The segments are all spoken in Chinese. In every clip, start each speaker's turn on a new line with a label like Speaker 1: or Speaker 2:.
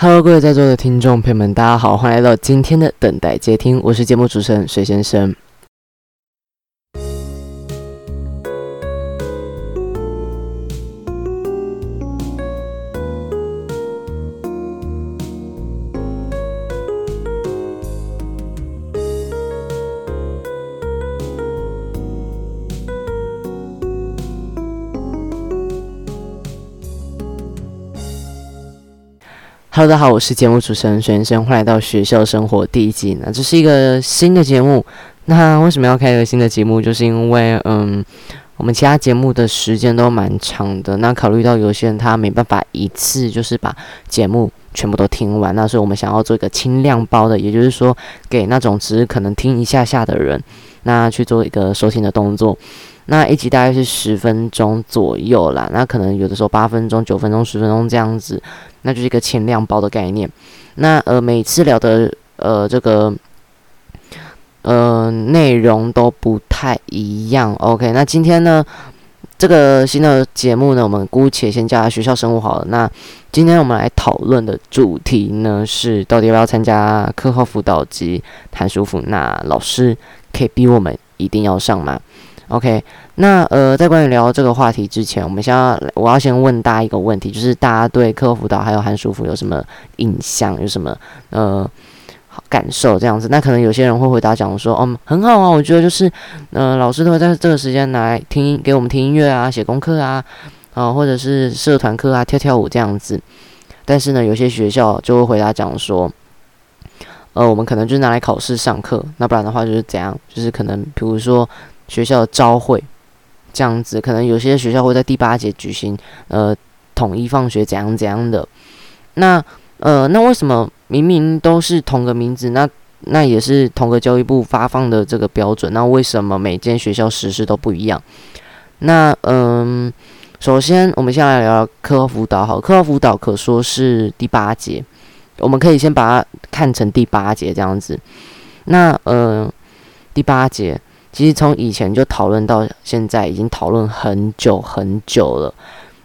Speaker 1: Hello，各位在座的听众朋友们，大家好，欢迎来到今天的等待接听，我是节目主持人水先生。大家好，我是节目主持人轩轩，欢迎来到学校生活第一季。那这是一个新的节目，那为什么要开一个新的节目？就是因为，嗯，我们其他节目的时间都蛮长的，那考虑到有些人他没办法一次就是把节目全部都听完，那所以我们想要做一个轻量包的，也就是说，给那种只是可能听一下下的人，那去做一个收听的动作。那一集大概是十分钟左右啦，那可能有的时候八分钟、九分钟、十分钟这样子，那就是一个轻量包的概念。那呃，每次聊的呃这个呃内容都不太一样。OK，那今天呢这个新的节目呢，我们姑且先叫它学校生物好了。那今天我们来讨论的主题呢是到底要不要参加课后辅导及谈舒服？那老师可以逼我们一定要上吗？OK，那呃，在关于聊这个话题之前，我们先要我要先问大家一个问题，就是大家对课后辅导还有寒暑服有什么印象，有什么呃感受这样子？那可能有些人会回答讲说，嗯，很好啊，我觉得就是呃，老师都会在这个时间来听给我们听音乐啊，写功课啊，啊，或者是社团课啊，跳跳舞这样子。但是呢，有些学校就会回答讲说，呃，我们可能就是拿来考试上课，那不然的话就是怎样？就是可能比如说。学校的招会这样子，可能有些学校会在第八节举行，呃，统一放学怎样怎样的。那呃，那为什么明明都是同个名字，那那也是同个教育部发放的这个标准，那为什么每间学校实施都不一样？那嗯，首先我们先来聊聊课后辅导，好，课后辅导可说是第八节，我们可以先把它看成第八节这样子。那呃，第八节。其实从以前就讨论到现在，已经讨论很久很久了。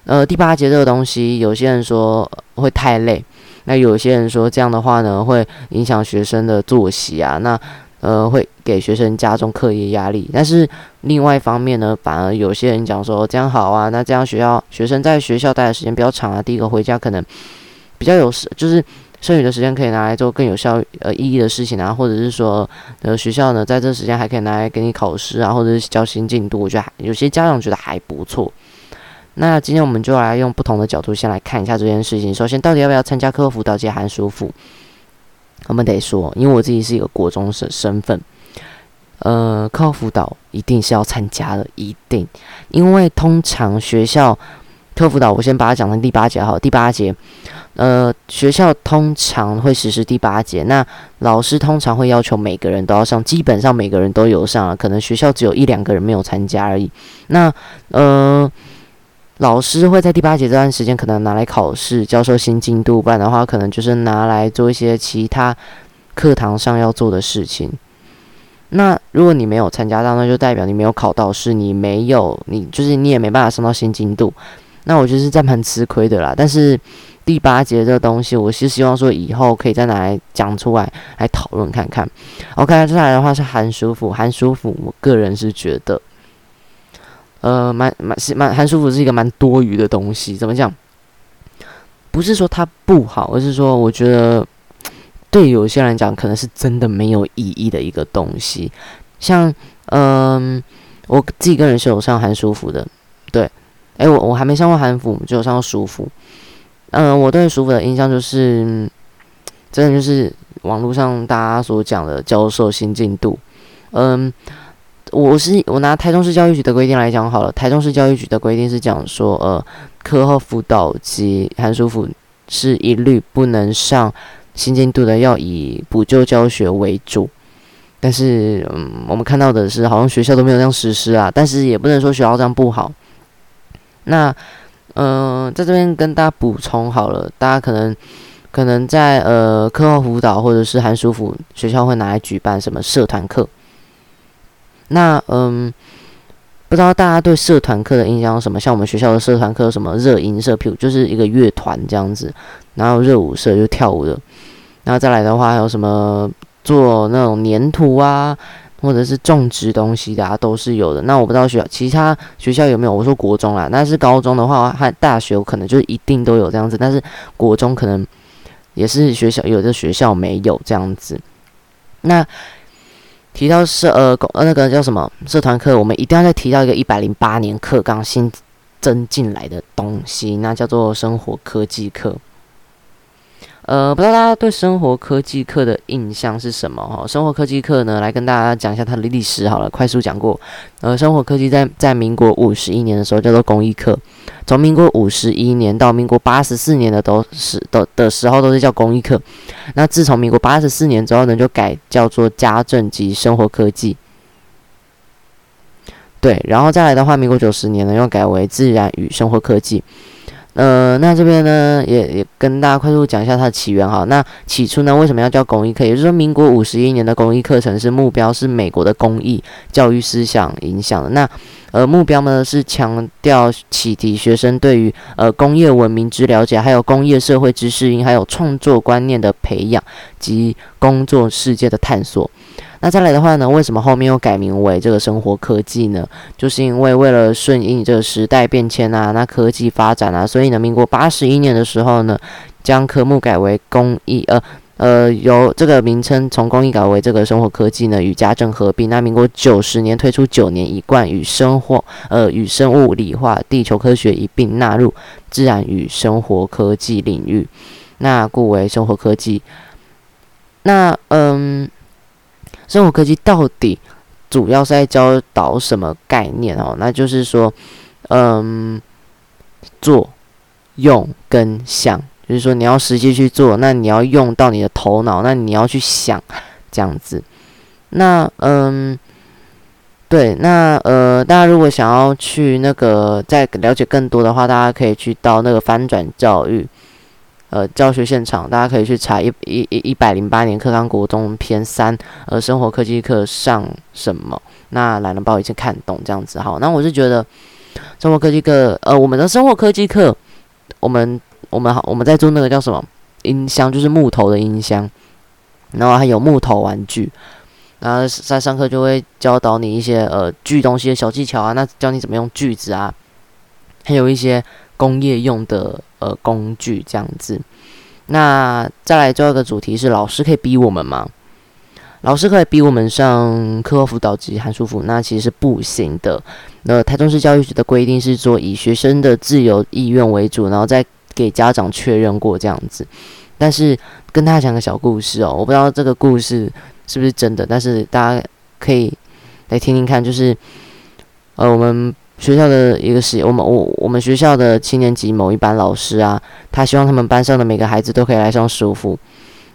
Speaker 1: 呃，第八节这个东西，有些人说会太累，那有些人说这样的话呢，会影响学生的作息啊，那呃会给学生加重课业压力。但是另外一方面呢，反而有些人讲说这样好啊，那这样学校学生在学校待的时间比较长啊，第一个回家可能比较有时就是。剩余的时间可以拿来做更有效呃意义的事情啊，或者是说呃学校呢在这时间还可以拿来给你考试啊，或者是交新进度，我觉得有些家长觉得还不错。那今天我们就来用不同的角度先来看一下这件事情。首先，到底要不要参加课后辅导及寒暑辅？我们得说，因为我自己是一个国中生身份，呃，课后辅导一定是要参加的，一定，因为通常学校特辅导，我先把它讲成第八节好，第八节。呃，学校通常会实施第八节，那老师通常会要求每个人都要上，基本上每个人都有上啊，可能学校只有一两个人没有参加而已。那呃，老师会在第八节这段时间可能拿来考试，教授新进度，不然的话可能就是拿来做一些其他课堂上要做的事情。那如果你没有参加到，那就代表你没有考到试，你没有，你就是你也没办法上到新进度。那我觉得是在蛮吃亏的啦，但是。第八节这东西，我是希望说以后可以再拿来讲出来，来讨论看看。OK，接下来的话是韩舒服，韩舒服，我个人是觉得，呃，蛮蛮是蛮韩舒服是一个蛮多余的东西。怎么讲？不是说它不好，而是说我觉得对有些人讲，可能是真的没有意义的一个东西。像，嗯，我自己个人是有上韩舒服的，对，哎，我我还没上过韩辅，就有上过暑辅。嗯，我对舒服的印象就是，真的就是网络上大家所讲的教授新进度。嗯，我是我拿台中市教育局的规定来讲好了，台中市教育局的规定是讲说，呃，课后辅导及寒暑辅是一律不能上新进度的，要以补救教学为主。但是，嗯，我们看到的是，好像学校都没有这样实施啊。但是也不能说学校这样不好。那。嗯，在这边跟大家补充好了，大家可能可能在呃课后辅导或者是寒暑辅学校会拿来举办什么社团课。那嗯，不知道大家对社团课的印象有什么？像我们学校的社团课，什么热音社，譬如就是一个乐团这样子，然后热舞社就跳舞的，然后再来的话还有什么做那种粘土啊，或者是种植东西的，啊，都是有的。那我不知道学校其他学校有没有？我说国中啦，但是高中的话和大学可能就一定都有这样子，但是国中可能也是学校有的学校没有这样子。那提到社呃呃那个叫什么社团课，我们一定要再提到一个一百零八年课纲新增进来的东西，那叫做生活科技课。呃，不知道大家对生活科技课的印象是什么哈？生活科技课呢，来跟大家讲一下它的历史好了，快速讲过。呃，生活科技在在民国五十一年的时候叫做公益课，从民国五十一年到民国八十四年的都是的的时候都是叫公益课。那自从民国八十四年之后呢，就改叫做家政及生活科技。对，然后再来的话，民国九十年呢又改为自然与生活科技。呃，那这边呢，也也跟大家快速讲一下它的起源哈。那起初呢，为什么要叫公益课？也就是说，民国五十一年的公益课程是目标是美国的公益教育思想影响的。那呃，目标呢是强调启迪学生对于呃工业文明之了解，还有工业社会之适应，还有创作观念的培养及工作世界的探索。那再来的话呢？为什么后面又改名为这个生活科技呢？就是因为为了顺应这个时代变迁啊，那科技发展啊，所以呢，民国八十一年的时候呢，将科目改为公益，呃呃，由这个名称从公益改为这个生活科技呢，与家政合并。那民国九十年推出九年一贯，与生活呃与生物、理化、地球科学一并纳入自然与生活科技领域，那故为生活科技。那嗯。生活科技到底主要是在教导什么概念哦？那就是说，嗯，做、用跟想，就是说你要实际去做，那你要用到你的头脑，那你要去想这样子。那嗯，对，那呃，大家如果想要去那个再了解更多的话，大家可以去到那个翻转教育。呃，教学现场，大家可以去查一一一一百零八年课纲国中篇三，呃，生活科技课上什么？那懒人包已经看懂这样子。好，那我是觉得生活科技课，呃，我们的生活科技课，我们我们好，我们在做那个叫什么音箱，就是木头的音箱，然后还有木头玩具，然后在上课就会教导你一些呃锯东西的小技巧啊，那教你怎么用锯子啊，还有一些。工业用的呃工具这样子，那再来最后一个主题是老师可以逼我们吗？老师可以逼我们上课后辅导及函数辅，那其实是不行的。那台中市教育局的规定是说以学生的自由意愿为主，然后再给家长确认过这样子。但是跟大家讲个小故事哦，我不知道这个故事是不是真的，但是大家可以来听听看，就是呃我们。学校的一个事，我们我我们学校的七年级某一班老师啊，他希望他们班上的每个孩子都可以来上舒服。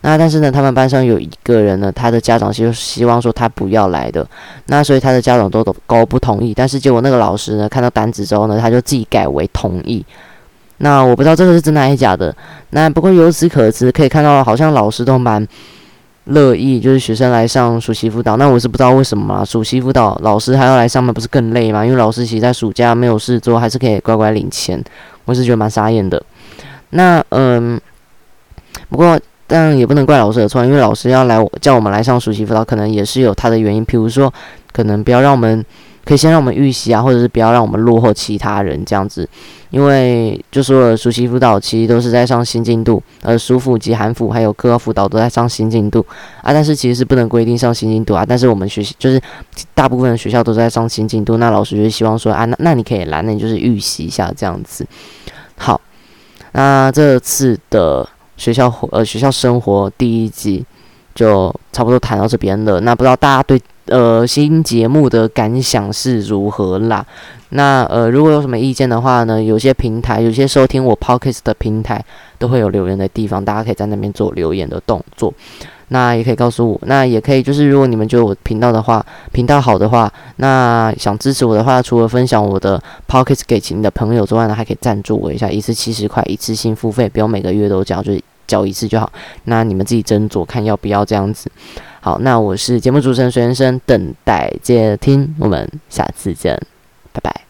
Speaker 1: 那但是呢，他们班上有一个人呢，他的家长就希望说他不要来的。那所以他的家长都都都不同意。但是结果那个老师呢，看到单子之后呢，他就自己改为同意。那我不知道这个是真的还是假的。那不过由此可知，可以看到好像老师都蛮。乐意就是学生来上暑期辅导，那我是不知道为什么嘛。暑期辅导老师还要来上班，不是更累吗？因为老师其实在暑假没有事做，还是可以乖乖领钱。我是觉得蛮傻眼的。那嗯，不过但也不能怪老师的错，因为老师要来叫我们来上暑期辅导，可能也是有他的原因。譬如说，可能不要让我们。可以先让我们预习啊，或者是不要让我们落后其他人这样子，因为就说暑期辅导其实都是在上新进度，呃，暑辅及寒辅还有课后辅导都在上新进度啊，但是其实是不能规定上新进度啊，但是我们学习就是大部分的学校都在上新进度，那老师就希望说啊，那那你可以来，那你就是预习一下这样子。好，那这次的学校呃学校生活第一集就差不多谈到这边了，那不知道大家对。呃，新节目的感想是如何啦？那呃，如果有什么意见的话呢？有些平台，有些收听我 podcast 的平台都会有留言的地方，大家可以在那边做留言的动作。那也可以告诉我，那也可以就是，如果你们觉得我频道的话，频道好的话，那想支持我的话，除了分享我的 podcast 给你的朋友之外呢，还可以赞助我一下，一次七十块，一次性付费，不用每个月都交，就交一次就好。那你们自己斟酌看要不要这样子。好，那我是节目主持人徐先生，等待接听，我们下次见。拜拜。